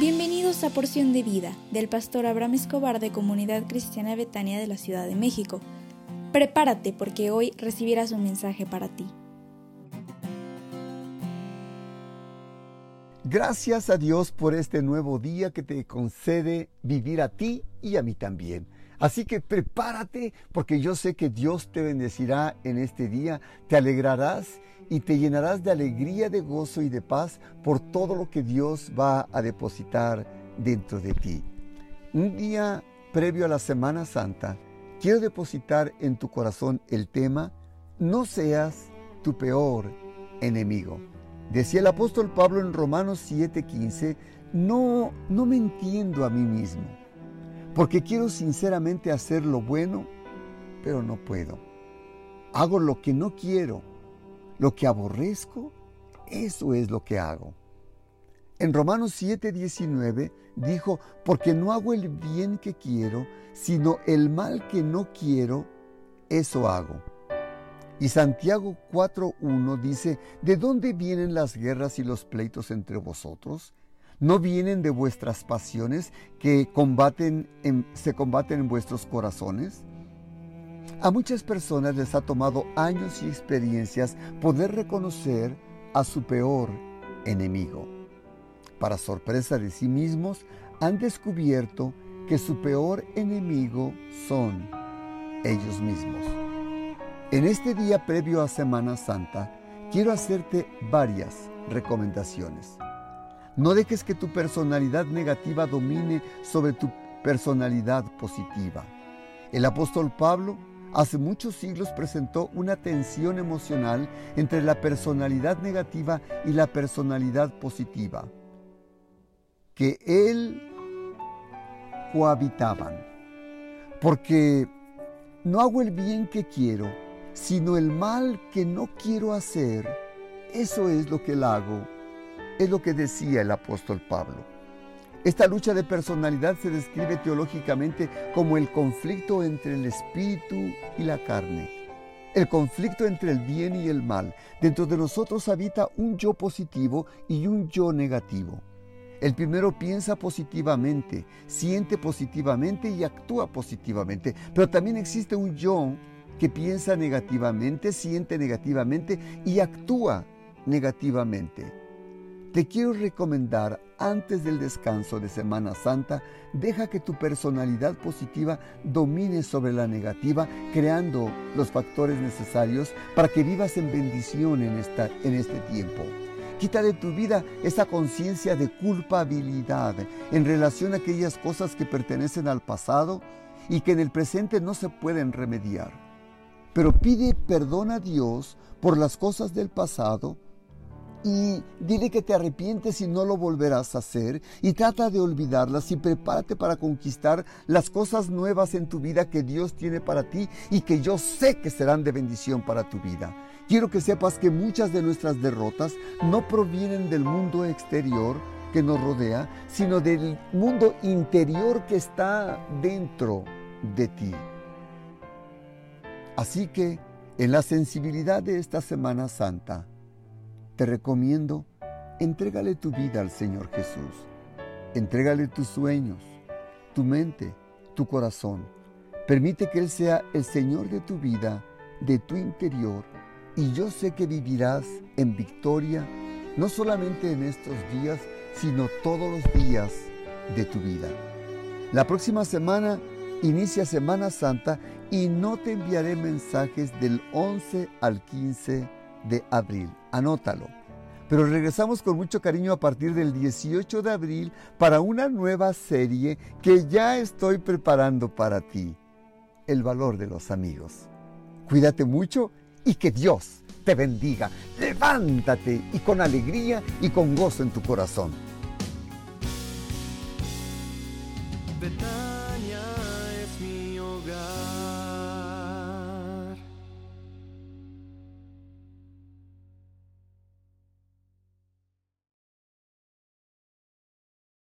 Bienvenidos a Porción de Vida del pastor Abraham Escobar de Comunidad Cristiana Betania de la Ciudad de México. Prepárate porque hoy recibirás un mensaje para ti. Gracias a Dios por este nuevo día que te concede vivir a ti y a mí también. Así que prepárate porque yo sé que Dios te bendecirá en este día, te alegrarás y te llenarás de alegría, de gozo y de paz por todo lo que Dios va a depositar dentro de ti. Un día previo a la Semana Santa, quiero depositar en tu corazón el tema, no seas tu peor enemigo. Decía el apóstol Pablo en Romanos 7:15, no, no me entiendo a mí mismo, porque quiero sinceramente hacer lo bueno, pero no puedo. Hago lo que no quiero lo que aborrezco, eso es lo que hago. En Romanos 7:19 dijo, porque no hago el bien que quiero, sino el mal que no quiero, eso hago. Y Santiago 4:1 dice, ¿de dónde vienen las guerras y los pleitos entre vosotros? ¿No vienen de vuestras pasiones que combaten se combaten en vuestros corazones? A muchas personas les ha tomado años y experiencias poder reconocer a su peor enemigo. Para sorpresa de sí mismos, han descubierto que su peor enemigo son ellos mismos. En este día previo a Semana Santa, quiero hacerte varias recomendaciones. No dejes que tu personalidad negativa domine sobre tu personalidad positiva. El apóstol Pablo hace muchos siglos presentó una tensión emocional entre la personalidad negativa y la personalidad positiva, que él cohabitaban. Porque no hago el bien que quiero, sino el mal que no quiero hacer. Eso es lo que él hago. Es lo que decía el apóstol Pablo. Esta lucha de personalidad se describe teológicamente como el conflicto entre el espíritu y la carne. El conflicto entre el bien y el mal. Dentro de nosotros habita un yo positivo y un yo negativo. El primero piensa positivamente, siente positivamente y actúa positivamente. Pero también existe un yo que piensa negativamente, siente negativamente y actúa negativamente. Te quiero recomendar antes del descanso de Semana Santa, deja que tu personalidad positiva domine sobre la negativa, creando los factores necesarios para que vivas en bendición en, esta, en este tiempo. Quita de tu vida esa conciencia de culpabilidad en relación a aquellas cosas que pertenecen al pasado y que en el presente no se pueden remediar. Pero pide perdón a Dios por las cosas del pasado y dile que te arrepientes y no lo volverás a hacer y trata de olvidarlas y prepárate para conquistar las cosas nuevas en tu vida que Dios tiene para ti y que yo sé que serán de bendición para tu vida. Quiero que sepas que muchas de nuestras derrotas no provienen del mundo exterior que nos rodea, sino del mundo interior que está dentro de ti. Así que en la sensibilidad de esta Semana Santa, te recomiendo, entrégale tu vida al Señor Jesús. Entrégale tus sueños, tu mente, tu corazón. Permite que Él sea el Señor de tu vida, de tu interior, y yo sé que vivirás en victoria, no solamente en estos días, sino todos los días de tu vida. La próxima semana inicia Semana Santa y no te enviaré mensajes del 11 al 15 de abril. Anótalo. Pero regresamos con mucho cariño a partir del 18 de abril para una nueva serie que ya estoy preparando para ti. El valor de los amigos. Cuídate mucho y que Dios te bendiga. Levántate y con alegría y con gozo en tu corazón.